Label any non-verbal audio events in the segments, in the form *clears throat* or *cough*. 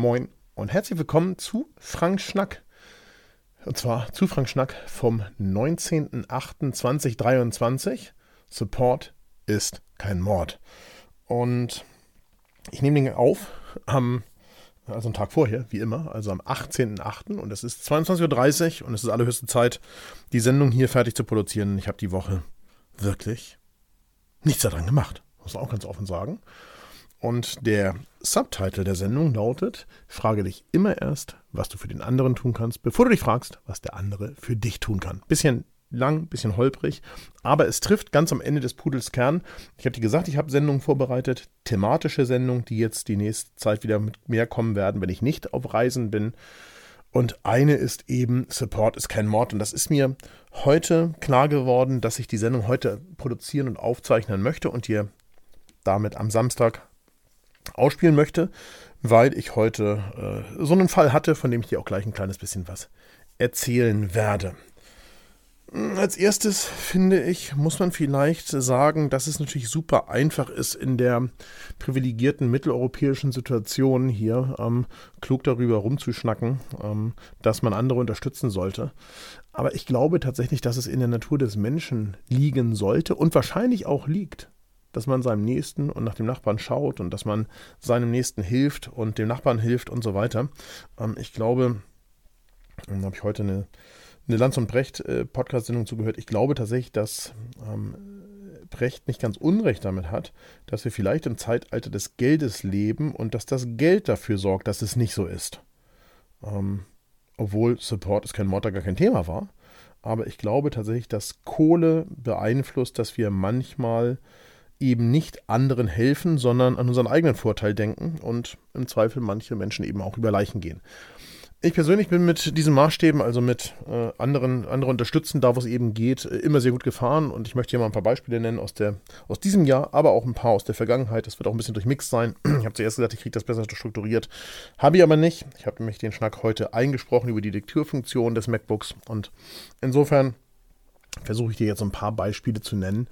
Moin und herzlich willkommen zu Frank Schnack. Und zwar zu Frank Schnack vom 19.08.2023. Support ist kein Mord. Und ich nehme den auf am, also einen Tag vorher, wie immer, also am 18.08. und es ist 22.30 Uhr und es ist allerhöchste Zeit, die Sendung hier fertig zu produzieren. Ich habe die Woche wirklich nichts daran gemacht. Muss man auch ganz offen sagen. Und der Subtitle der Sendung lautet: Frage dich immer erst, was du für den anderen tun kannst, bevor du dich fragst, was der andere für dich tun kann. Bisschen lang, bisschen holprig, aber es trifft ganz am Ende des Pudels Kern. Ich habe dir gesagt, ich habe Sendungen vorbereitet, thematische Sendungen, die jetzt die nächste Zeit wieder mit mehr kommen werden, wenn ich nicht auf Reisen bin. Und eine ist eben Support ist kein Mord. Und das ist mir heute klar geworden, dass ich die Sendung heute produzieren und aufzeichnen möchte und dir damit am Samstag ausspielen möchte, weil ich heute äh, so einen Fall hatte, von dem ich dir auch gleich ein kleines bisschen was erzählen werde. Als erstes finde ich, muss man vielleicht sagen, dass es natürlich super einfach ist, in der privilegierten mitteleuropäischen Situation hier ähm, klug darüber rumzuschnacken, ähm, dass man andere unterstützen sollte. Aber ich glaube tatsächlich, dass es in der Natur des Menschen liegen sollte und wahrscheinlich auch liegt, dass man seinem Nächsten und nach dem Nachbarn schaut und dass man seinem Nächsten hilft und dem Nachbarn hilft und so weiter. Ähm, ich glaube, da habe ich heute eine eine Lanz und Brecht äh, Podcast-Sendung zugehört. Ich glaube tatsächlich, dass ähm, Brecht nicht ganz Unrecht damit hat, dass wir vielleicht im Zeitalter des Geldes leben und dass das Geld dafür sorgt, dass es nicht so ist. Ähm, obwohl Support ist kein Mord, gar kein Thema war. Aber ich glaube tatsächlich, dass Kohle beeinflusst, dass wir manchmal eben nicht anderen helfen, sondern an unseren eigenen Vorteil denken und im Zweifel manche Menschen eben auch über Leichen gehen. Ich persönlich bin mit diesen Maßstäben, also mit äh, anderen, andere unterstützen, da wo es eben geht, äh, immer sehr gut gefahren. Und ich möchte hier mal ein paar Beispiele nennen aus, der, aus diesem Jahr, aber auch ein paar aus der Vergangenheit. Das wird auch ein bisschen durchmixed sein. *clears throat* Ich habe zuerst gesagt, ich kriege das besser strukturiert. Habe ich aber nicht. Ich habe nämlich den Schnack heute eingesprochen über die Lektürfunktion des MacBooks. Und insofern versuche ich dir jetzt ein paar Beispiele zu nennen,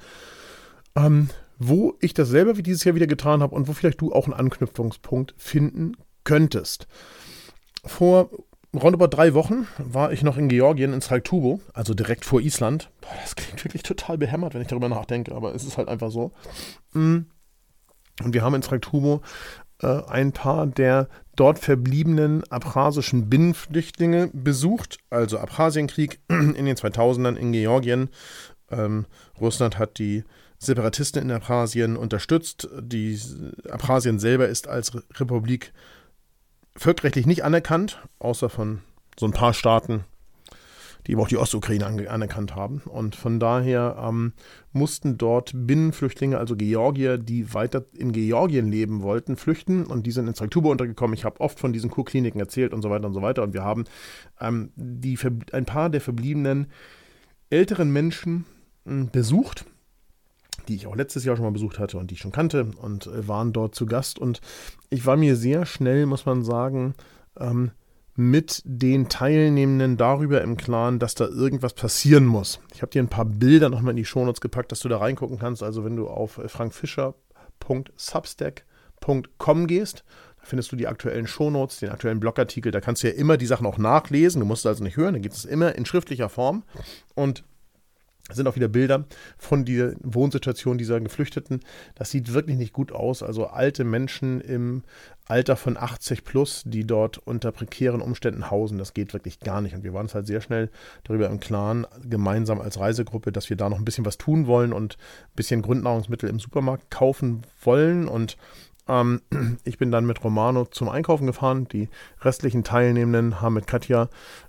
ähm, wo ich das selber wie dieses Jahr wieder getan habe und wo vielleicht du auch einen Anknüpfungspunkt finden könntest. Vor roundabout drei Wochen war ich noch in Georgien, in Saltubo, also direkt vor Island. Boah, das klingt wirklich total behämmert, wenn ich darüber nachdenke, aber es ist halt einfach so. Mm. Und wir haben in Saltubo äh, ein paar der dort verbliebenen abchasischen Binnenflüchtlinge besucht, also Abchasienkrieg *clears throat* in den 2000ern in Georgien. Ähm, Russland hat die Separatisten in Abchasien unterstützt. Die Abchasien selber ist als Republik völkerrechtlich nicht anerkannt, außer von so ein paar Staaten, die eben auch die Ostukraine anerkannt haben. Und von daher ähm, mussten dort Binnenflüchtlinge, also Georgier, die weiter in Georgien leben wollten, flüchten. Und die sind in Traktuba untergekommen. Ich habe oft von diesen Kurkliniken erzählt und so weiter und so weiter. Und wir haben ähm, die, ein paar der verbliebenen älteren Menschen äh, besucht die ich auch letztes Jahr schon mal besucht hatte und die ich schon kannte und äh, waren dort zu Gast. Und ich war mir sehr schnell, muss man sagen, ähm, mit den Teilnehmenden darüber im Klaren, dass da irgendwas passieren muss. Ich habe dir ein paar Bilder nochmal in die Shownotes gepackt, dass du da reingucken kannst. Also wenn du auf äh, frankfischer.substack.com gehst, da findest du die aktuellen Shownotes, den aktuellen Blogartikel. Da kannst du ja immer die Sachen auch nachlesen. Du musst also nicht hören, da gibt es immer in schriftlicher Form. Und sind auch wieder Bilder von der Wohnsituation dieser Geflüchteten. Das sieht wirklich nicht gut aus. Also alte Menschen im Alter von 80 plus, die dort unter prekären Umständen hausen, das geht wirklich gar nicht. Und wir waren uns halt sehr schnell darüber im Klaren, gemeinsam als Reisegruppe, dass wir da noch ein bisschen was tun wollen und ein bisschen Grundnahrungsmittel im Supermarkt kaufen wollen. Und ähm, ich bin dann mit Romano zum Einkaufen gefahren. Die restlichen Teilnehmenden haben mit Katja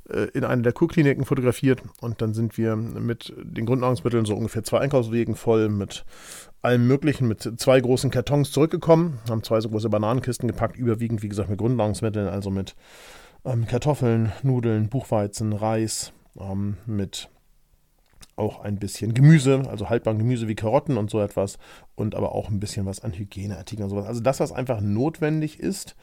äh, in einer der Kurkliniken fotografiert und dann sind wir mit den Grundnahrungsmitteln so ungefähr zwei Einkaufswegen voll mit allem Möglichen, mit zwei großen Kartons zurückgekommen, haben zwei so große Bananenkisten gepackt, überwiegend, wie gesagt, mit Grundnahrungsmitteln, also mit ähm, Kartoffeln, Nudeln, Buchweizen, Reis, ähm, mit auch ein bisschen Gemüse, also haltbaren Gemüse wie Karotten und so etwas und aber auch ein bisschen was an Hygieneartikeln und sowas. Also das, was einfach notwendig ist,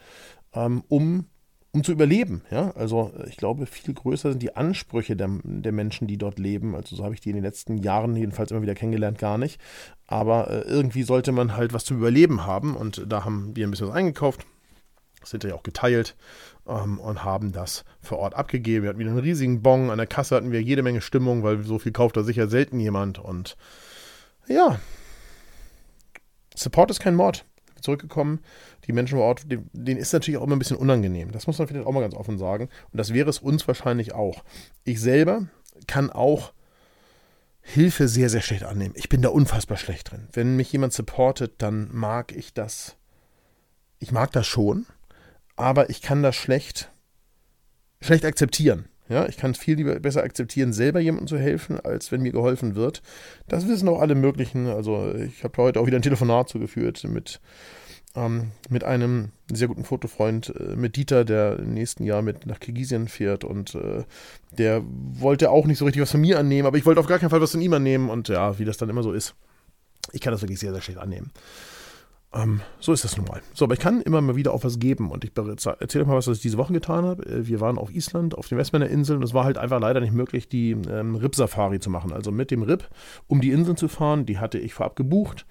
ähm, um, um zu überleben. Ja? Also ich glaube, viel größer sind die Ansprüche der, der Menschen, die dort leben. Also so habe ich die in den letzten Jahren jedenfalls immer wieder kennengelernt, gar nicht. Aber äh, irgendwie sollte man halt was zum Überleben haben und da haben wir ein bisschen was eingekauft das hinterher auch geteilt ähm, und haben das vor Ort abgegeben. Wir hatten wieder einen riesigen Bon. An der Kasse hatten wir jede Menge Stimmung, weil so viel kauft da sicher selten jemand. Und ja, Support ist kein Mord. Zurückgekommen, die Menschen vor Ort, denen ist natürlich auch immer ein bisschen unangenehm. Das muss man vielleicht auch mal ganz offen sagen. Und das wäre es uns wahrscheinlich auch. Ich selber kann auch Hilfe sehr, sehr schlecht annehmen. Ich bin da unfassbar schlecht drin. Wenn mich jemand supportet, dann mag ich das. Ich mag das schon, aber ich kann das schlecht, schlecht akzeptieren. Ja, ich kann es viel lieber besser akzeptieren, selber jemandem zu helfen, als wenn mir geholfen wird. Das wissen auch alle möglichen. Also ich habe heute auch wieder ein Telefonat zugeführt mit, ähm, mit einem sehr guten Fotofreund, äh, mit Dieter, der im nächsten Jahr mit nach Kirgisien fährt und äh, der wollte auch nicht so richtig was von mir annehmen, aber ich wollte auf gar keinen Fall was von ihm annehmen und ja, wie das dann immer so ist. Ich kann das wirklich sehr, sehr schlecht annehmen. Ähm, so ist das nun mal. So, aber ich kann immer mal wieder auch was geben und ich erzähle mal, was ich diese Woche getan habe. Äh, wir waren auf Island, auf den Westmänner Inseln und es war halt einfach leider nicht möglich, die ähm, Rip-Safari zu machen. Also mit dem Rip um die Inseln zu fahren, die hatte ich vorab gebucht,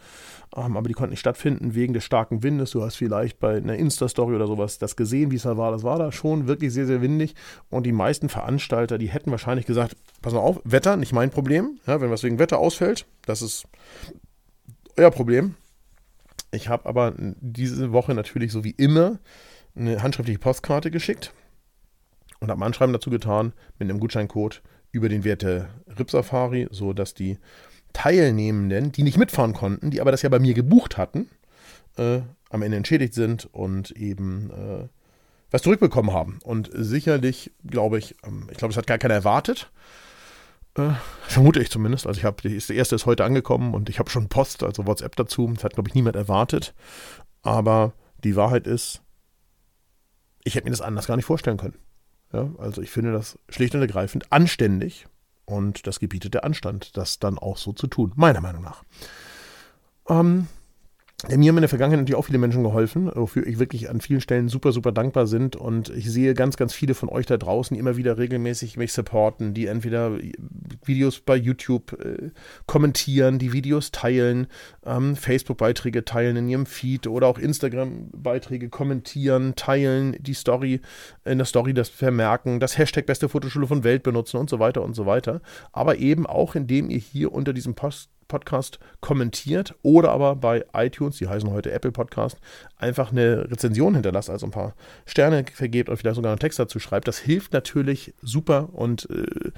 ähm, aber die konnten nicht stattfinden wegen des starken Windes. Du hast vielleicht bei einer Insta-Story oder sowas das gesehen, wie es da war. Das war da schon wirklich sehr, sehr windig und die meisten Veranstalter, die hätten wahrscheinlich gesagt, pass mal auf, Wetter, nicht mein Problem. Ja, wenn was wegen Wetter ausfällt, das ist euer Problem ich habe aber diese Woche natürlich so wie immer eine handschriftliche Postkarte geschickt und habe ein Anschreiben dazu getan mit einem Gutscheincode über den Wert der RIP-Safari, sodass die Teilnehmenden, die nicht mitfahren konnten, die aber das ja bei mir gebucht hatten, äh, am Ende entschädigt sind und eben äh, was zurückbekommen haben. Und sicherlich, glaube ich, ähm, ich glaube, es hat gar keiner erwartet. Äh, vermute ich zumindest. Also ich habe, der erste ist heute angekommen und ich habe schon Post, also WhatsApp dazu. Das hat, glaube ich, niemand erwartet. Aber die Wahrheit ist, ich hätte mir das anders gar nicht vorstellen können. Ja, also ich finde das schlicht und ergreifend anständig und das gebietet der Anstand, das dann auch so zu tun, meiner Meinung nach. Ähm, mir haben in der Vergangenheit natürlich auch viele Menschen geholfen, wofür ich wirklich an vielen Stellen super, super dankbar sind. Und ich sehe ganz, ganz viele von euch da draußen, die immer wieder regelmäßig mich supporten, die entweder Videos bei YouTube äh, kommentieren, die Videos teilen, ähm, Facebook-Beiträge teilen in ihrem Feed oder auch Instagram-Beiträge kommentieren, teilen, die Story, in der Story das vermerken, das Hashtag beste Fotoschule von Welt benutzen und so weiter und so weiter. Aber eben auch, indem ihr hier unter diesem Post Podcast kommentiert oder aber bei iTunes, die heißen heute Apple Podcast, einfach eine Rezension hinterlasst, also ein paar Sterne vergebt oder vielleicht sogar einen Text dazu schreibt. Das hilft natürlich super und äh,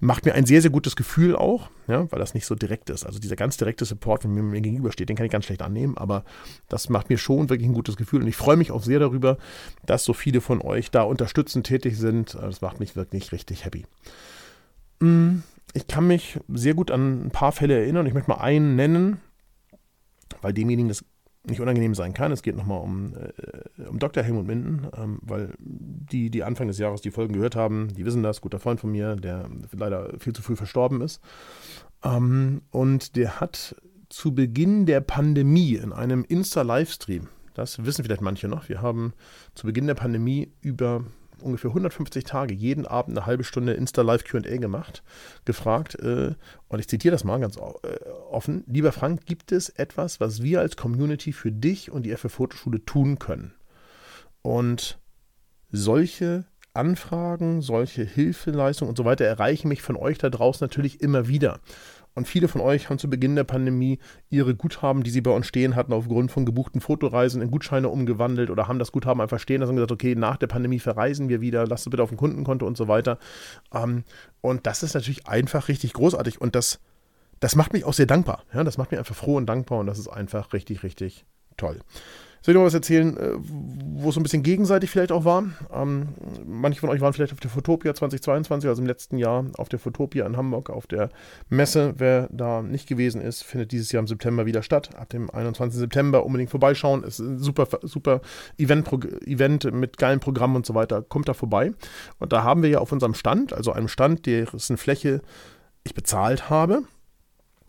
macht mir ein sehr, sehr gutes Gefühl auch, ja, weil das nicht so direkt ist. Also dieser ganz direkte Support, wenn mir, mir gegenübersteht, den kann ich ganz schlecht annehmen, aber das macht mir schon wirklich ein gutes Gefühl und ich freue mich auch sehr darüber, dass so viele von euch da unterstützend tätig sind. Das macht mich wirklich richtig happy. Mm ich kann mich sehr gut an ein paar Fälle erinnern. Ich möchte mal einen nennen, weil demjenigen das nicht unangenehm sein kann. Es geht nochmal um, äh, um Dr. Helmut Minden, ähm, weil die, die Anfang des Jahres die Folgen gehört haben, die wissen das, guter Freund von mir, der leider viel zu früh verstorben ist. Ähm, und der hat zu Beginn der Pandemie in einem Insta-Livestream, das wissen vielleicht manche noch, wir haben zu Beginn der Pandemie über ungefähr 150 Tage jeden Abend eine halbe Stunde Insta-Live QA gemacht, gefragt, äh, und ich zitiere das mal ganz äh, offen: Lieber Frank, gibt es etwas, was wir als Community für dich und die FF Fotoschule tun können? Und solche Anfragen, solche Hilfeleistungen und so weiter erreichen mich von euch da draußen natürlich immer wieder. Und viele von euch haben zu Beginn der Pandemie ihre Guthaben, die sie bei uns stehen hatten, aufgrund von gebuchten Fotoreisen in Gutscheine umgewandelt oder haben das Guthaben einfach stehen lassen und gesagt, okay, nach der Pandemie verreisen wir wieder, lasst es bitte auf dem Kundenkonto und so weiter. Ähm, und das ist natürlich einfach richtig großartig und das, das macht mich auch sehr dankbar. Ja, das macht mich einfach froh und dankbar und das ist einfach richtig, richtig toll. Soll ich noch was erzählen, äh, wo es so ein bisschen gegenseitig vielleicht auch war? Ähm, manche von euch waren vielleicht auf der Fotopia 2022, also im letzten Jahr auf der Fotopia in Hamburg, auf der Messe. Wer da nicht gewesen ist, findet dieses Jahr im September wieder statt. Ab dem 21. September unbedingt vorbeischauen. Es ist ein super, super Event, Event mit geilen Programmen und so weiter. Kommt da vorbei. Und da haben wir ja auf unserem Stand, also einem Stand, dessen Fläche ich bezahlt habe,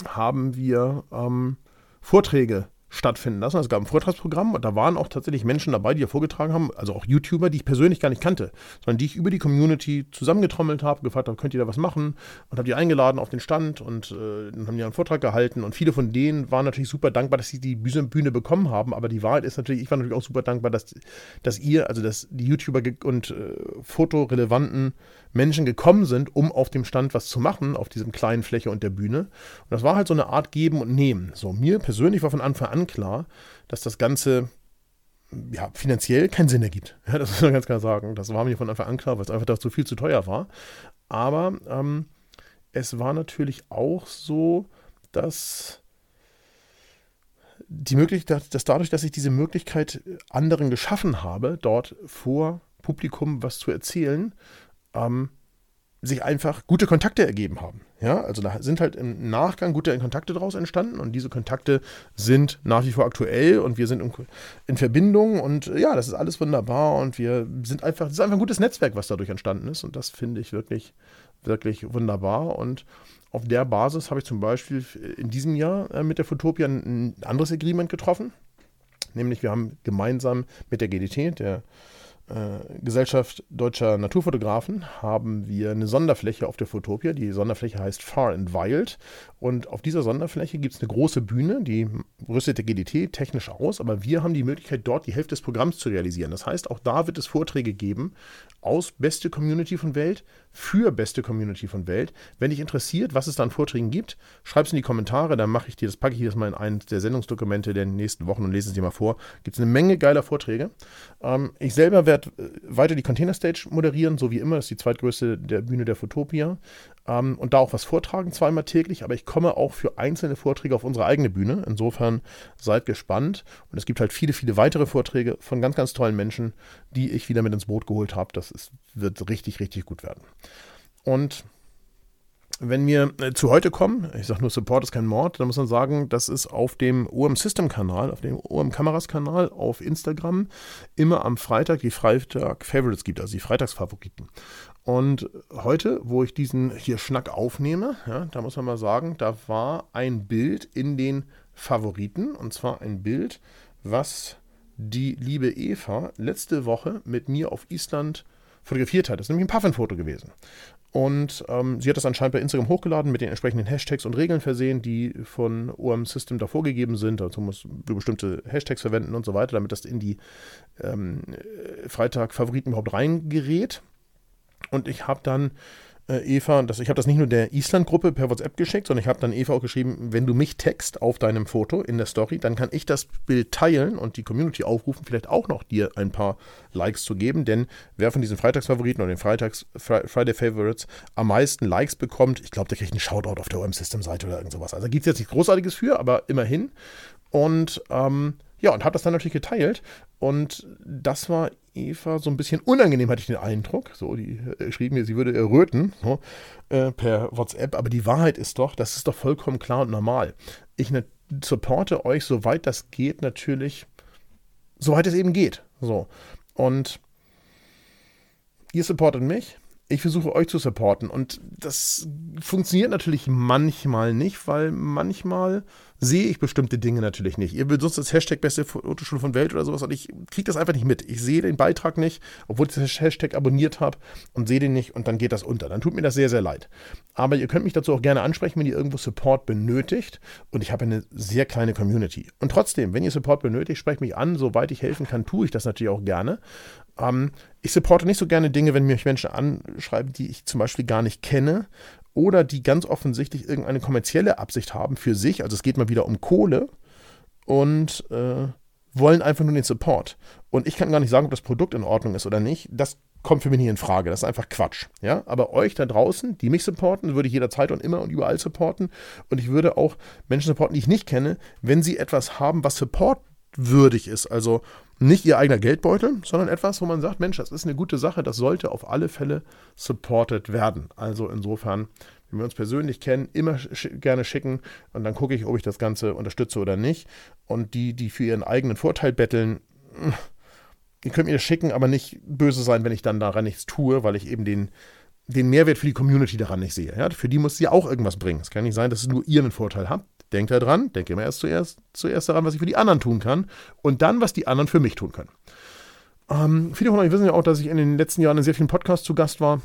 haben wir ähm, Vorträge stattfinden lassen. Also es gab ein Vortragsprogramm und da waren auch tatsächlich Menschen dabei, die ja vorgetragen haben, also auch YouTuber, die ich persönlich gar nicht kannte, sondern die ich über die Community zusammengetrommelt habe, gefragt habe, könnt ihr da was machen und habe die eingeladen auf den Stand und äh, dann haben die einen Vortrag gehalten und viele von denen waren natürlich super dankbar, dass sie die Bühne bekommen haben, aber die Wahrheit ist natürlich, ich war natürlich auch super dankbar, dass, dass ihr, also dass die YouTuber und äh, fotorelevanten Menschen gekommen sind, um auf dem Stand was zu machen, auf diesem kleinen Fläche und der Bühne. Und das war halt so eine Art Geben und Nehmen. So, mir persönlich war von Anfang an klar, dass das Ganze ja, finanziell keinen Sinn ergibt. *laughs* Ja, das muss man ganz klar sagen. Das war mir von Anfang an klar, weil es einfach dazu viel zu teuer war. Aber ähm, es war natürlich auch so, dass die Möglichkeit, dass dadurch, dass ich diese Möglichkeit anderen geschaffen habe, dort vor Publikum was zu erzählen, ähm, sich einfach gute Kontakte ergeben haben. Ja, also da sind halt im Nachgang gute Kontakte daraus entstanden und diese Kontakte sind nach wie vor aktuell und wir sind in, Verbindung und ja, das ist alles wunderbar und wir sind einfach, das ist einfach ein gutes Netzwerk, was dadurch entstanden ist und das finde ich wirklich, wirklich wunderbar und auf der Basis habe ich zum Beispiel in diesem Jahr äh, mit der Fotopia ein anderes Agreement getroffen, nämlich wir haben gemeinsam mit der GDT, der äh, Gesellschaft Deutscher Naturfotografen haben wir eine Sonderfläche auf der Fotopia. Die Sonderfläche heißt Far and Wild. Und auf dieser Sonderfläche gibt es eine große Bühne, die rüstet der GDT technisch aus, aber wir haben die Möglichkeit, dort die Hälfte des Programms zu realisieren. Das heißt, auch da wird es Vorträge geben aus beste Community von Welt für beste Community von Welt. Wenn dich interessiert, was es da an Vorträgen gibt, schreib es in die Kommentare, dann mache ich dir, das packe ich dir das mal in eines der Sendungsdokumente der nächsten Wochen und lese es dir mal vor. Gibt es eine Menge geiler Vorträge. Ähm, ich selber werde äh, weiter die Container Stage moderieren, so wie immer. Das ist die zweitgrößte der Bühne der Fotopia. Ähm, und da auch was vortragen, zweimal täglich. Aber ich komme auch für einzelne Vorträge auf unsere eigene Bühne. Insofern seid gespannt. Und es gibt halt viele, viele weitere Vorträge von ganz, ganz tollen Menschen, die ich wieder mit ins Boot geholt habe. Das ist, wird richtig, richtig gut werden. Und wenn wir äh, zu heute kommen, ich sage nur Support ist kein Mord, dann muss man sagen, das ist auf dem OM System Kanal, auf dem OM Kameras Kanal auf Instagram immer am Freitag die Freitag Favorites gibt, also die Freitagsfavoriten. Und heute, wo ich diesen hier Schnack aufnehme, ja, da muss man mal sagen, da war ein Bild in den Favoriten und zwar ein Bild, was die liebe Eva letzte Woche mit mir auf Island fotografiert hat. Das ist nämlich ein Puffin-Foto gewesen. Und ähm, sie hat das anscheinend bei Instagram hochgeladen, mit den entsprechenden Hashtags und Regeln versehen, die von OM System da vorgegeben sind. Dazu muss du bestimmte Hashtags verwenden und so weiter, damit das in die ähm, Freitag-Favoriten überhaupt reingerät. Und ich habe dann äh, Eva, das, ich habe das nicht nur der Island-Gruppe per WhatsApp geschickt, sondern ich habe dann Eva auch geschrieben, wenn du mich text auf deinem Foto in der Story, dann kann ich das Bild teilen und die Community aufrufen, vielleicht auch noch dir ein paar Likes zu geben, denn wer von diesen Freitagsfavoriten oder den Freitags Friday Favorites am meisten Likes bekommt, ich glaube, der kriegt einen Shoutout auf der OM System Seite oder irgend sowas. Also gibt es jetzt nichts Großartiges für, aber immerhin. Und ähm, ja, und habe das dann natürlich geteilt. Und das war Eva so ein bisschen unangenehm, hatte ich den Eindruck. So, die äh, schrieb mir, sie würde erröten so, äh, per WhatsApp. Aber die Wahrheit ist doch, das ist doch vollkommen klar und normal. Ich ne, supporte euch, soweit das geht, natürlich, soweit es eben geht. So. Und ihr supportet mich ich versuche euch zu supporten. Und das funktioniert natürlich manchmal nicht, weil manchmal sehe ich bestimmte Dinge natürlich nicht. Ihr benutzt das Hashtag beste Fotoschule von Welt oder sowas und ich kriege das einfach nicht mit. Ich sehe den Beitrag nicht, obwohl ich das Hashtag abonniert habe und sehe den nicht und dann geht das unter. Dann tut mir das sehr, sehr leid. Aber ihr könnt mich dazu auch gerne ansprechen, wenn ihr irgendwo Support benötigt. Und ich habe eine sehr kleine Community. Und trotzdem, wenn ihr Support benötigt, sprecht mich an. Soweit ich helfen kann, tue ich das natürlich auch gerne. Ähm, ich supporte nicht so gerne Dinge, wenn mich Menschen anschreiben, die ich zum Beispiel gar nicht kenne oder die ganz offensichtlich irgendeine kommerzielle Absicht haben für sich. Also es geht mal wieder um Kohle und äh, wollen einfach nur den Support. Und ich kann gar nicht sagen, ob das Produkt in Ordnung ist oder nicht. Das kommt für mich nicht in Frage. Das ist einfach Quatsch. Ja? Aber euch da draußen, die mich supporten, würde ich jederzeit und immer und überall supporten. Und ich würde auch Menschen supporten, die ich nicht kenne, wenn sie etwas haben, was supportwürdig ist. Also nicht ihr eigener Geldbeutel, sondern etwas, wo man sagt, Mensch, das ist eine gute Sache, das sollte auf alle Fälle supported werden. Also insofern, wenn wir uns persönlich kennen, immer sch gerne schicken und dann gucke ich, ob ich das Ganze unterstütze oder nicht. Und die, die für ihren eigenen Vorteil betteln, ihr könnt mir das schicken, aber nicht böse sein, wenn ich dann daran nichts tue, weil ich eben den, den Mehrwert für die Community daran nicht sehe. Ja? Für die muss sie auch irgendwas bringen. Es kann nicht sein, dass es nur ihr einen Vorteil habt denkt dran, denke immer erst zuerst, zuerst daran, was ich für die anderen tun kann und dann, was die anderen für mich tun können. Ähm, viele von euch wissen ja auch, dass ich in den letzten Jahren in sehr vielen Podcasts zu Gast war.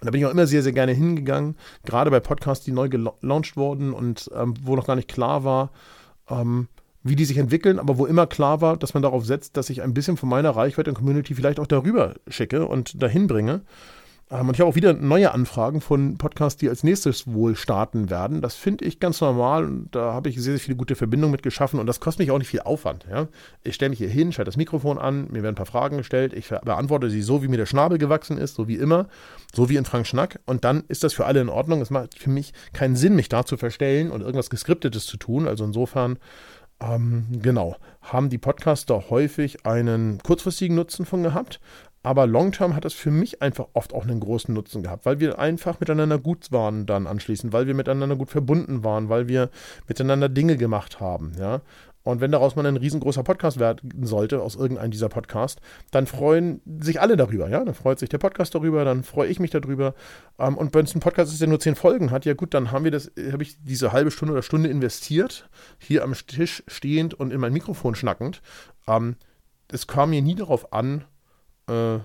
Da bin ich auch immer sehr, sehr gerne hingegangen, gerade bei Podcasts, die neu gelauncht wurden und ähm, wo noch gar nicht klar war, ähm, wie die sich entwickeln, aber wo immer klar war, dass man darauf setzt, dass ich ein bisschen von meiner Reichweite und Community vielleicht auch darüber schicke und dahin bringe. Ähm, und ich habe auch wieder neue Anfragen von Podcasts, die als nächstes wohl starten werden. Das finde ich ganz normal und da habe ich sehr, sehr viele gute Verbindungen mit geschaffen und das kostet mich auch nicht viel Aufwand. Ja? Ich stelle mich hier hin, schalte das Mikrofon an, mir werden ein paar Fragen gestellt, ich beantworte sie so, wie mir der Schnabel gewachsen ist, so wie immer, so wie in Frank Schnack und dann ist das für alle in Ordnung. Es macht für mich keinen Sinn, mich da zu verstellen und irgendwas Geskriptetes zu tun. Also insofern ähm, genau, haben die Podcaster häufig einen kurzfristigen Nutzen von gehabt, aber long-term hat es für mich einfach oft auch einen großen Nutzen gehabt, weil wir einfach miteinander gut waren dann anschließend, weil wir miteinander gut verbunden waren, weil wir miteinander Dinge gemacht haben, ja. Und wenn daraus mal ein riesengroßer Podcast werden sollte, aus irgendeinem dieser Podcasts, dann freuen sich alle darüber, ja. Dann freut sich der Podcast darüber, dann freue ich mich darüber. Ähm, und wenn es ein Podcast ist, der nur zehn Folgen hat, ja gut, dann haben wir das, habe ich diese halbe Stunde oder Stunde investiert, hier am Tisch stehend und in mein Mikrofon schnackend. Ähm, es kam mir nie darauf an, äh,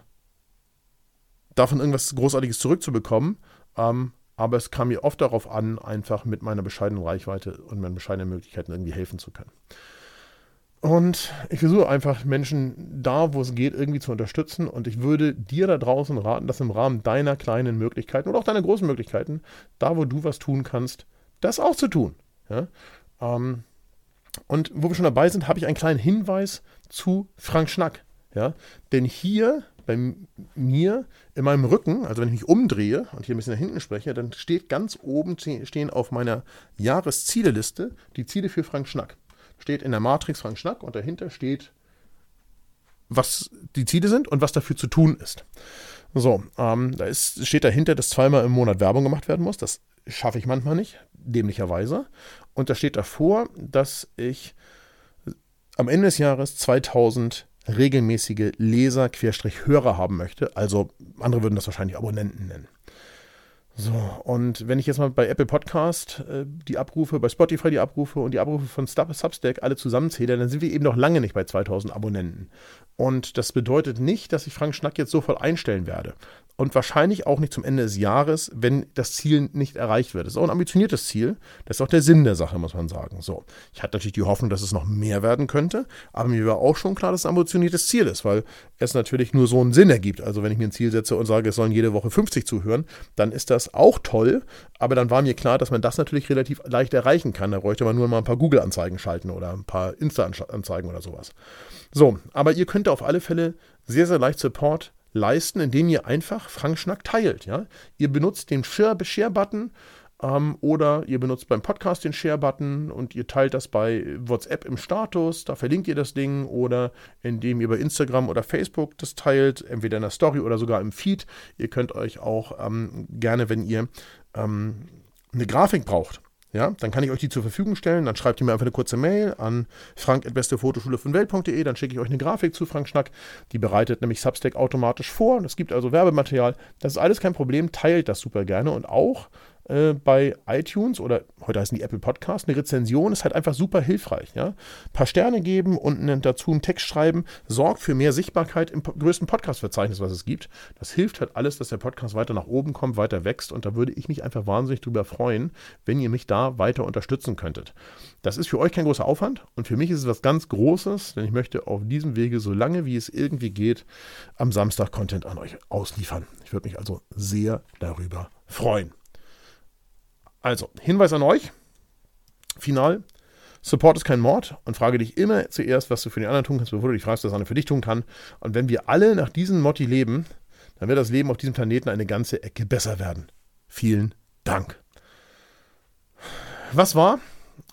davon irgendwas Großartiges zurückzubekommen. Ähm, aber es kam mir oft darauf an, einfach mit meiner bescheidenen Reichweite und meinen bescheidenen Möglichkeiten irgendwie helfen zu können. Und ich versuche einfach Menschen da, wo es geht, irgendwie zu unterstützen. Und ich würde dir da draußen raten, das im Rahmen deiner kleinen Möglichkeiten oder auch deiner großen Möglichkeiten, da wo du was tun kannst, das auch zu tun. Ja? Ähm, und wo wir schon dabei sind, habe ich einen kleinen Hinweis zu Frank Schnack. Ja? Denn hier bei mir in meinem Rücken, also wenn ich mich umdrehe und hier ein bisschen nach hinten spreche, dann steht ganz oben stehen auf meiner Jahreszieleliste die Ziele für Frank Schnack. Steht in der Matrix Frank Schnack und dahinter steht, was die Ziele sind und was dafür zu tun ist. So, ähm, da ist, steht dahinter, dass zweimal im Monat Werbung gemacht werden muss. Das schaffe ich manchmal nicht, dämlicherweise. Und da steht davor, dass ich am Ende des Jahres 2000 regelmäßige Leser-Hörer haben möchte. Also andere würden das wahrscheinlich Abonnenten nennen. So, und wenn ich jetzt mal bei Apple Podcast äh, die Abrufe, bei Spotify die Abrufe und die Abrufe von Substack alle zusammenzähle, dann sind wir eben noch lange nicht bei 2000 Abonnenten. Und das bedeutet nicht, dass ich Frank Schnack jetzt sofort einstellen werde und wahrscheinlich auch nicht zum Ende des Jahres, wenn das Ziel nicht erreicht wird. Das ist auch ein ambitioniertes Ziel. Das ist auch der Sinn der Sache, muss man sagen. So, ich hatte natürlich die Hoffnung, dass es noch mehr werden könnte, aber mir war auch schon klar, dass es ein ambitioniertes Ziel ist, weil es natürlich nur so einen Sinn ergibt. Also wenn ich mir ein Ziel setze und sage, es sollen jede Woche 50 zuhören, dann ist das auch toll, aber dann war mir klar, dass man das natürlich relativ leicht erreichen kann. Da bräuchte man nur mal ein paar Google-Anzeigen schalten oder ein paar Insta-Anzeigen oder sowas. So, aber ihr könnt auf alle Fälle sehr, sehr leicht Support leisten, indem ihr einfach Frank Schnack teilt. Ja? Ihr benutzt den Share-Button ähm, oder ihr benutzt beim Podcast den Share-Button und ihr teilt das bei WhatsApp im Status, da verlinkt ihr das Ding oder indem ihr bei Instagram oder Facebook das teilt, entweder in der Story oder sogar im Feed. Ihr könnt euch auch ähm, gerne, wenn ihr ähm, eine Grafik braucht, ja, dann kann ich euch die zur Verfügung stellen. Dann schreibt ihr mir einfach eine kurze Mail an frank.bestefotoschule von Welt.de. Dann schicke ich euch eine Grafik zu Frank Schnack. Die bereitet nämlich Substack automatisch vor. Es gibt also Werbematerial. Das ist alles kein Problem. Teilt das super gerne. Und auch äh, bei iTunes oder heute heißen die Apple Podcasts, eine Rezension ist halt einfach super hilfreich. Ja? Ein paar Sterne geben und dazu einen Text schreiben, sorgt für mehr Sichtbarkeit im größten Podcast-Verzeichnis, was es gibt. Das hilft halt alles, dass der Podcast weiter nach oben kommt, weiter wächst und da würde ich mich einfach wahnsinnig drüber freuen, wenn ihr mich da weiter unterstützen könntet. Das ist für euch kein großer Aufwand und für mich ist es was ganz Großes, denn ich möchte auf diesem Wege, so lange wie es irgendwie geht, am Samstag Content an euch ausliefern. Ich würde mich also sehr darüber freuen. Also, Hinweis an euch. Final. Support ist kein Mord und frage dich immer zuerst, was du für den anderen tun kannst, bevor du dich fragst, was andere für dich tun kann. Und wenn wir alle nach diesem Motti leben, dann wird das Leben auf diesem Planeten eine ganze Ecke besser werden. Vielen Dank. Was war?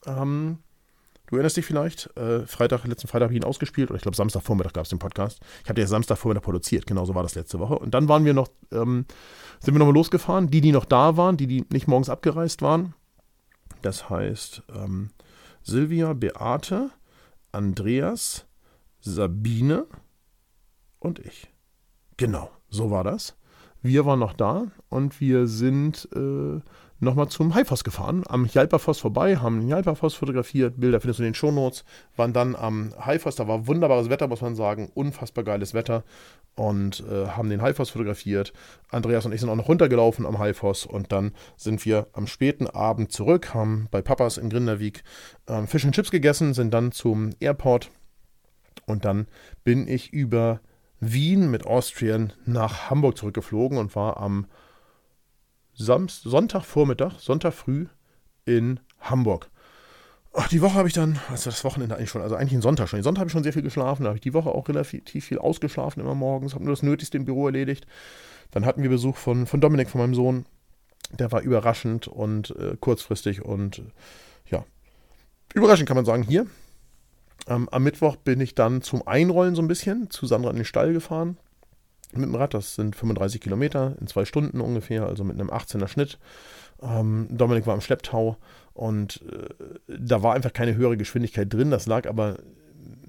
Ähm, du erinnerst dich vielleicht, äh, Freitag, letzten Freitag habe ich ihn ausgespielt, oder ich glaube Samstagvormittag gab es den Podcast. Ich habe den Samstagvormittag produziert, genauso war das letzte Woche. Und dann waren wir noch ähm, sind wir nochmal losgefahren. Die, die noch da waren, die, die nicht morgens abgereist waren. Das heißt, ähm, Silvia, Beate, Andreas, Sabine und ich. Genau, so war das. Wir waren noch da und wir sind äh, nochmal zum Haifoss gefahren, am Jalpafoss vorbei, haben den Jalpafoss fotografiert, Bilder findest du in den Shownotes, waren dann am Haifoss, da war wunderbares Wetter, muss man sagen, unfassbar geiles Wetter und äh, haben den Haifoss fotografiert. Andreas und ich sind auch noch runtergelaufen am Haifoss und dann sind wir am späten Abend zurück, haben bei Papas in Grinderwijk ähm, Fisch und Chips gegessen, sind dann zum Airport und dann bin ich über Wien mit Austrian nach Hamburg zurückgeflogen und war am Samst Sonntagvormittag, Sonntag früh in Hamburg. Ach, die Woche habe ich dann, also das Wochenende eigentlich schon, also eigentlich den Sonntag schon. Den Sonntag habe ich schon sehr viel geschlafen, da habe ich die Woche auch relativ viel ausgeschlafen immer morgens, habe nur das Nötigste im Büro erledigt. Dann hatten wir Besuch von, von Dominik, von meinem Sohn. Der war überraschend und äh, kurzfristig und äh, ja, überraschend kann man sagen, hier. Ähm, am Mittwoch bin ich dann zum Einrollen so ein bisschen zu Sandra in den Stall gefahren mit dem Rad. Das sind 35 Kilometer in zwei Stunden ungefähr, also mit einem 18er Schnitt. Ähm, Dominik war im Schlepptau und äh, da war einfach keine höhere Geschwindigkeit drin. Das lag aber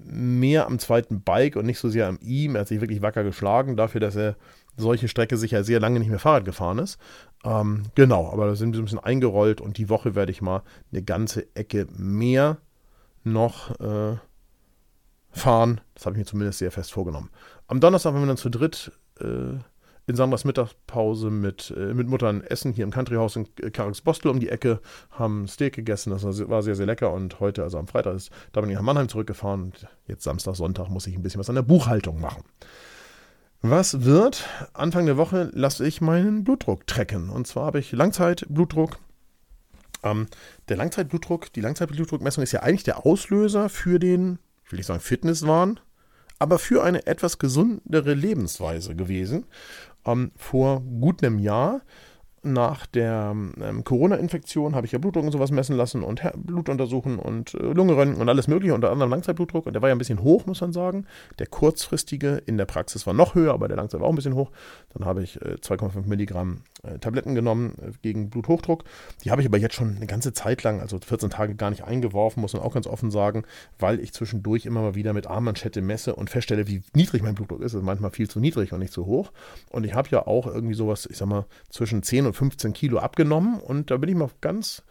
mehr am zweiten Bike und nicht so sehr an ihm. Er hat sich wirklich wacker geschlagen dafür, dass er solche Strecke sicher sehr lange nicht mehr Fahrrad gefahren ist. Ähm, genau, aber da sind wir ein bisschen eingerollt und die Woche werde ich mal eine ganze Ecke mehr noch äh, fahren. Das habe ich mir zumindest sehr fest vorgenommen. Am Donnerstag waren wir dann zu dritt äh, in Sandras Mittagspause mit, äh, mit Mutter Essen hier im Countryhaus in Karlsbostel um die Ecke, haben Steak gegessen, das war sehr, sehr lecker und heute, also am Freitag, ist da bin ich nach Mannheim zurückgefahren und jetzt Samstag, Sonntag muss ich ein bisschen was an der Buchhaltung machen. Was wird? Anfang der Woche lasse ich meinen Blutdruck trecken. Und zwar habe ich Langzeitblutdruck. Ähm, der Langzeitblutdruck, die Langzeitblutdruckmessung ist ja eigentlich der Auslöser für den ich will nicht sagen Fitnesswahn, aber für eine etwas gesundere Lebensweise gewesen. Ähm, vor gut einem Jahr nach der ähm, Corona-Infektion habe ich ja Blutdruck und sowas messen lassen und Her Blut untersuchen und äh, Lunge und alles mögliche, unter anderem Langzeitblutdruck. Und der war ja ein bisschen hoch, muss man sagen. Der kurzfristige in der Praxis war noch höher, aber der Langzeit war auch ein bisschen hoch. Dann habe ich äh, 2,5 Milligramm äh, Tabletten genommen äh, gegen Bluthochdruck. Die habe ich aber jetzt schon eine ganze Zeit lang, also 14 Tage, gar nicht eingeworfen, muss man auch ganz offen sagen, weil ich zwischendurch immer mal wieder mit Armmanschette messe und feststelle, wie niedrig mein Blutdruck ist. Es ist manchmal viel zu niedrig und nicht zu hoch. Und ich habe ja auch irgendwie sowas, ich sag mal, zwischen 10 und 15 Kilo abgenommen. Und da bin ich mal ganz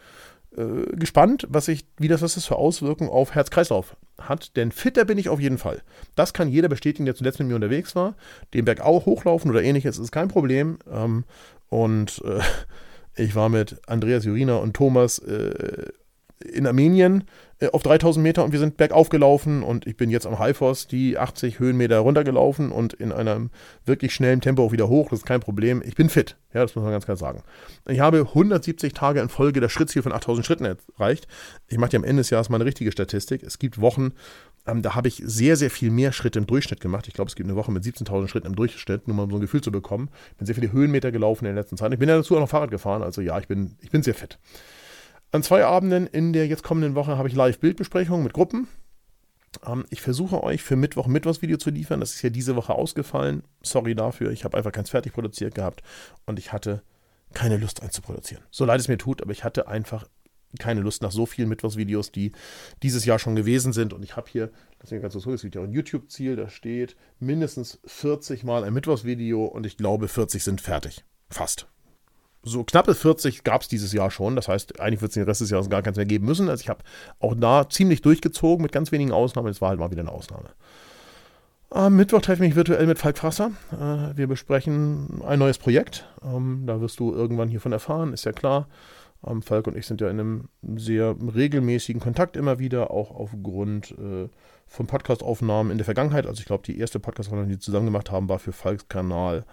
äh, gespannt, was ich, wie das, was das für Auswirkungen auf Herz-Kreislauf hat. Denn fitter bin ich auf jeden Fall. Das kann jeder bestätigen, der zuletzt mit mir unterwegs war. Den Berg auch hochlaufen oder ähnliches ist kein Problem. Ähm, und äh, *laughs* ich war mit Andreas Jurina und Thomas äh, in Armenien äh, auf 3000 Meter und wir sind bergauf gelaufen und ich bin jetzt am Haifoss die 80 Höhenmeter runtergelaufen und in einem wirklich schnellen Tempo auch wieder hoch. Das ist kein Problem. Ich bin fit. Ja, das muss man ganz klar sagen. Ich habe 170 Tage in Folge das Schrittziel von 8000 Schritten erreicht. Ich mache dir am Ende des Jahres mal eine richtige Statistik. Es gibt Wochen, ähm, da habe ich sehr, sehr viel mehr Schritte im Durchschnitt gemacht. Ich glaube, es gibt eine Woche mit 17.000 Schritten im Durchschnitt, nur mal um so ein Gefühl zu bekommen. Ich bin sehr viele Höhenmeter gelaufen in der letzten Zeit. Ich bin ja dazu auch noch Fahrrad gefahren. Also ja, ich bin, ich bin sehr fit. An zwei Abenden in der jetzt kommenden Woche habe ich Live-Bildbesprechungen mit Gruppen. Ähm, ich versuche euch für Mittwoch ein Mittwochsvideo zu liefern. Das ist ja diese Woche ausgefallen. Sorry dafür. Ich habe einfach keins fertig produziert gehabt und ich hatte keine Lust einzuproduzieren. So leid es mir tut, aber ich hatte einfach keine Lust nach so vielen Mittwochsvideos, die dieses Jahr schon gewesen sind. Und ich habe hier, das ist ganz es gibt ja auch ein YouTube-Ziel, da steht mindestens 40 Mal ein Mittwochsvideo und ich glaube, 40 sind fertig. Fast so knappe 40 gab es dieses Jahr schon. Das heißt, eigentlich wird es den Rest des Jahres gar keins mehr geben müssen. Also ich habe auch da ziemlich durchgezogen mit ganz wenigen Ausnahmen. Es war halt mal wieder eine Ausnahme. Am Mittwoch treffe ich mich virtuell mit Falk Frasser. Äh, wir besprechen ein neues Projekt. Ähm, da wirst du irgendwann hiervon erfahren, ist ja klar. Ähm, Falk und ich sind ja in einem sehr regelmäßigen Kontakt immer wieder, auch aufgrund äh, von Podcastaufnahmen in der Vergangenheit. Also ich glaube, die erste Podcastaufnahme, die wir zusammen gemacht haben, war für Falks Kanal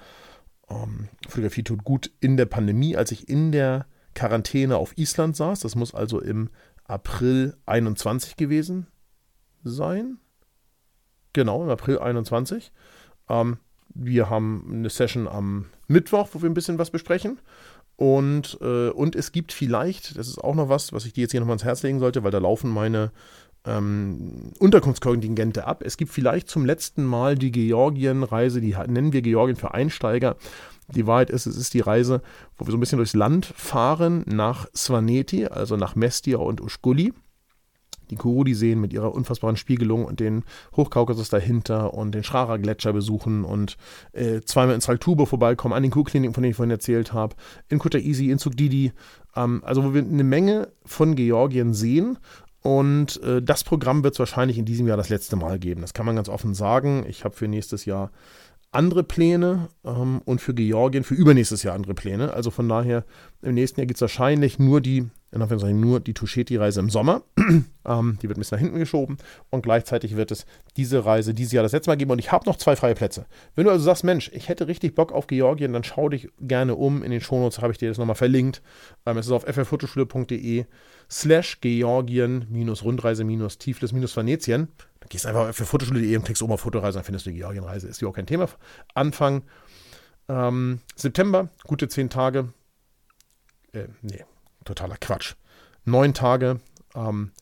ähm, Fotografie tut gut in der Pandemie, als ich in der Quarantäne auf Island saß. Das muss also im April 21 gewesen sein. Genau, im April 21. Ähm, wir haben eine Session am Mittwoch, wo wir ein bisschen was besprechen. Und, äh, und es gibt vielleicht, das ist auch noch was, was ich dir jetzt hier nochmal ans Herz legen sollte, weil da laufen meine ähm, Unterkunftskontingente ab. Es gibt vielleicht zum letzten Mal die Georgien-Reise, die nennen wir Georgien für Einsteiger. Die Wahrheit ist, es ist die Reise, wo wir so ein bisschen durchs Land fahren nach Svaneti, also nach Mestia und Ushguli. die Kurudi-Seen mit ihrer unfassbaren Spiegelung und den Hochkaukasus dahinter und den Schrara-Gletscher besuchen und äh, zweimal in Saltubo vorbeikommen, an den Kurkliniken, von denen ich vorhin erzählt habe, in Kutaisi, in Zugdidi, ähm, also wo wir eine Menge von Georgien sehen und äh, das Programm wird es wahrscheinlich in diesem Jahr das letzte Mal geben. Das kann man ganz offen sagen. Ich habe für nächstes Jahr andere Pläne ähm, und für Georgien für übernächstes Jahr andere Pläne. Also von daher, im nächsten Jahr gibt es wahrscheinlich nur die in Anführungszeichen nur die Tuscheti-Reise im Sommer. *clears throat* ähm, die wird ein bisschen nach hinten geschoben und gleichzeitig wird es diese Reise dieses Jahr das letzte Mal geben und ich habe noch zwei freie Plätze. Wenn du also sagst, Mensch, ich hätte richtig Bock auf Georgien, dann schau dich gerne um. In den Shownotes habe ich dir das nochmal verlinkt. Ähm, es ist auf fffotoschule.de slash Georgien-Rundreise-Tiflis-Venetien. Du gehst einfach auf fffotoschule.de und klickst oben auf Fotoreise, dann findest du die Georgienreise. Ist ja auch kein Thema. Anfang ähm, September, gute zehn Tage. Äh, nee, totaler Quatsch. Neun Tage ähm,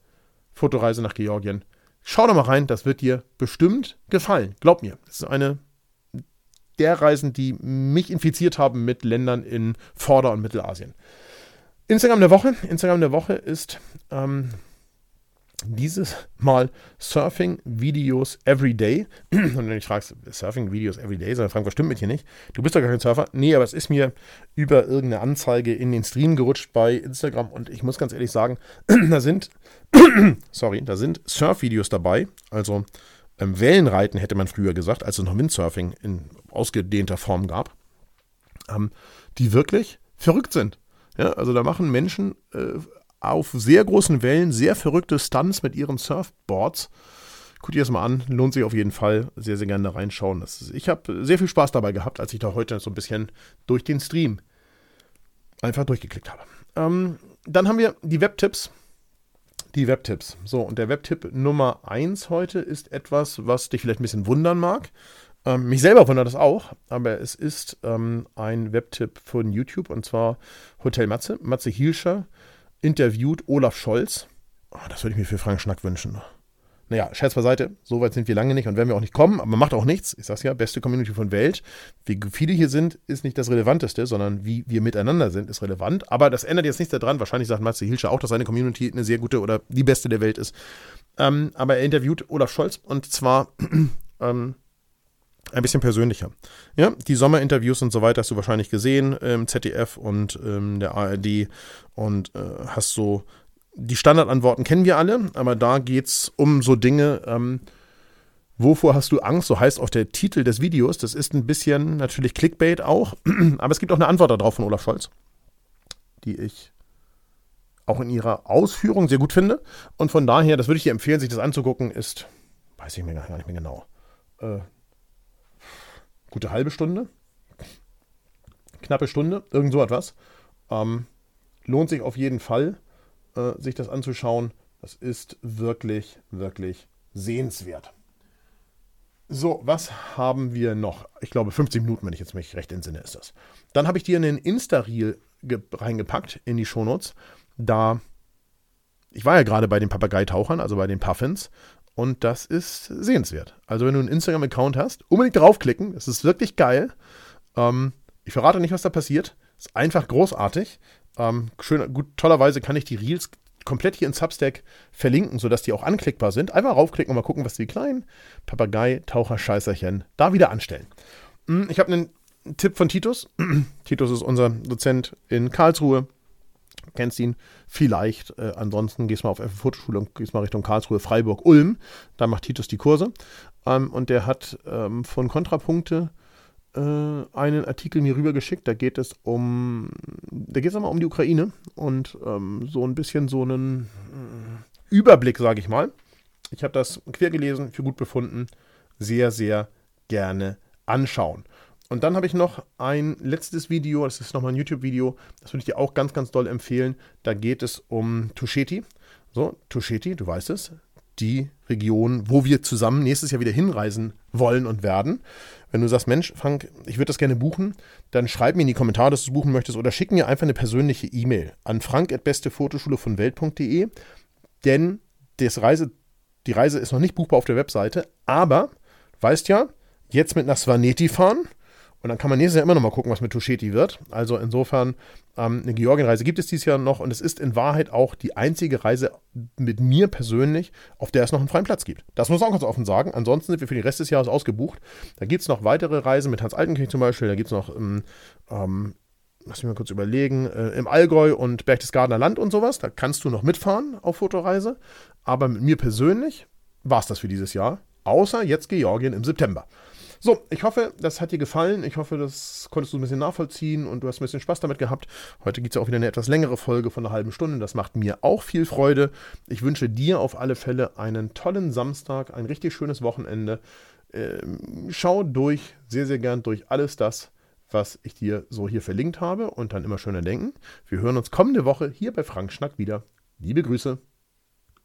Fotoreise nach Georgien. Schau da mal rein, das wird dir bestimmt gefallen. Glaub mir, das ist eine der Reisen, die mich infiziert haben mit Ländern in Vorder- und Mittelasien. Instagram der Woche. Instagram der Woche ist ähm, dieses Mal Surfing Videos Everyday. *clears throat* Und wenn du dich fragst, Surfing Videos Everyday, sondern Frank, was stimmt mit dir nicht? Du bist doch gar kein Surfer. Nee, aber es ist mir über irgendeine Anzeige in den Stream gerutscht bei Instagram und ich muss ganz ehrlich sagen, *clears throat* da sind, *clears throat* sorry, da sind Surf-Videos dabei. Also ähm, Wellenreiten hätte man früher gesagt, als es noch Windsurfing in ausgedehnter Form gab, ähm, die wirklich verrückt sind. Ja, also da machen Menschen äh, auf sehr großen Wellen sehr verrückte Stunts mit ihren Surfboards. Guckt ihr das mal an, lohnt sich auf jeden Fall. Sehr, sehr gerne da reinschauen. Ist, ich habe sehr viel Spaß dabei gehabt, als ich da heute so ein bisschen durch den Stream einfach durchgeklickt habe. Ähm, dann haben wir die Webtipps. Die Webtipps. So, und der Webtipp Nummer 1 heute ist etwas, was dich vielleicht ein bisschen wundern mag. Ähm, mich selber wundert das auch, aber es ist ähm, ein Webtipp von YouTube und zwar Hotel Matze. Matze Hielscher interviewt Olaf Scholz. Oh, das würde ich mir für Frank Schnack wünschen. Naja, Scherz beiseite, so weit sind wir lange nicht und werden wir auch nicht kommen, aber macht auch nichts. Ich sag's ja, beste Community von Welt. Wie viele hier sind, ist nicht das Relevanteste, sondern wie wir miteinander sind, ist relevant. Aber das ändert jetzt nichts daran. Wahrscheinlich sagt Matze Hilscher auch, dass seine Community eine sehr gute oder die beste der Welt ist. Ähm, aber er interviewt Olaf Scholz und zwar *clears throat* ähm, ein bisschen persönlicher. Ja, die Sommerinterviews und so weiter hast du wahrscheinlich gesehen im ZDF und ähm, der ARD und äh, hast so die Standardantworten kennen wir alle, aber da geht es um so Dinge, ähm, wovor hast du Angst, so heißt auch der Titel des Videos. Das ist ein bisschen natürlich Clickbait auch, *clears throat* aber es gibt auch eine Antwort darauf von Olaf Scholz, die ich auch in ihrer Ausführung sehr gut finde. Und von daher, das würde ich dir empfehlen, sich das anzugucken, ist, weiß ich mir gar nicht mehr genau, äh, gute halbe Stunde, knappe Stunde, irgend so etwas. Ähm, lohnt sich auf jeden Fall äh, sich das anzuschauen. Das ist wirklich, wirklich sehenswert. So, was haben wir noch? Ich glaube, 50 Minuten, wenn ich jetzt mich recht entsinne, ist das. Dann habe ich dir einen Insta-Reel reingepackt in die Shownotes. Da, ich war ja gerade bei den Papageitauchern, also bei den Puffins, und das ist sehenswert. Also, wenn du einen Instagram-Account hast, unbedingt draufklicken. Das ist wirklich geil. Ähm, ich verrate nicht, was da passiert. Ist einfach großartig. Ähm, schön, gut, tollerweise kann ich die Reels komplett hier in Substack verlinken, sodass die auch anklickbar sind. Einfach raufklicken und mal gucken, was die kleinen Papagei, Taucher, Scheißerchen da wieder anstellen. Hm, ich habe einen Tipp von Titus. *clears throat* Titus ist unser Dozent in Karlsruhe. Kennst ihn vielleicht. Äh, ansonsten gehst mal auf FF Fotoschule und gehst mal Richtung Karlsruhe, Freiburg, Ulm. Da macht Titus die Kurse. Ähm, und der hat ähm, von Kontrapunkte äh, einen Artikel mir rübergeschickt. Da geht es um, da geht es einmal um die Ukraine und ähm, so ein bisschen so einen äh, Überblick, sage ich mal. Ich habe das quer gelesen, für gut befunden. Sehr, sehr gerne anschauen. Und dann habe ich noch ein letztes Video, das ist nochmal ein YouTube-Video, das würde ich dir auch ganz, ganz doll empfehlen. Da geht es um Tusheti. So, Tusheti, du weißt es, die Region, wo wir zusammen nächstes Jahr wieder hinreisen wollen und werden. Wenn du sagst, Mensch, Frank, ich würde das gerne buchen, dann schreib mir in die Kommentare, dass du es buchen möchtest oder schick mir einfach eine persönliche E-Mail an frank.bestefotoschule von Welt.de, denn das Reise, die Reise ist noch nicht buchbar auf der Webseite, aber, weißt ja, jetzt mit nach Svaneti fahren Und dann kann man nächstes Jahr immer noch mal gucken, was mit Tuscheti wird. Also insofern, ähm, eine Georgienreise gibt es dieses Jahr noch und es ist in Wahrheit auch die einzige Reise mit mir persönlich, auf der es noch einen freien Platz gibt. Das muss man auch ganz offen sagen. Ansonsten sind wir für den Rest des Jahres ausgebucht. Da gibt es noch weitere Reisen mit Hans Altenkirch zum Beispiel. Da gibt es noch ähm, ähm, lass mich mal kurz überlegen, äh, im Allgäu und Berchtesgadener Land und sowas. Da kannst du noch mitfahren auf Fotoreise. Aber mit mir persönlich war es das für dieses Jahr. Außer jetzt Georgien im September. So, ich hoffe, das hat dir gefallen. Ich hoffe, das konntest du ein bisschen nachvollziehen und du hast ein bisschen Spaß damit gehabt. Heute gibt es ja auch wieder eine etwas längere Folge von einer halben Stunde. Das macht mir auch viel Freude. Ich wünsche dir auf alle Fälle einen tollen Samstag, ein richtig schönes Wochenende. Ähm, schau durch, sehr, sehr gern durch alles das, was ich dir so hier verlinkt habe und dann immer schöner denken. Wir hören uns kommende Woche hier bei Frank Schnack wieder. Liebe Grüße.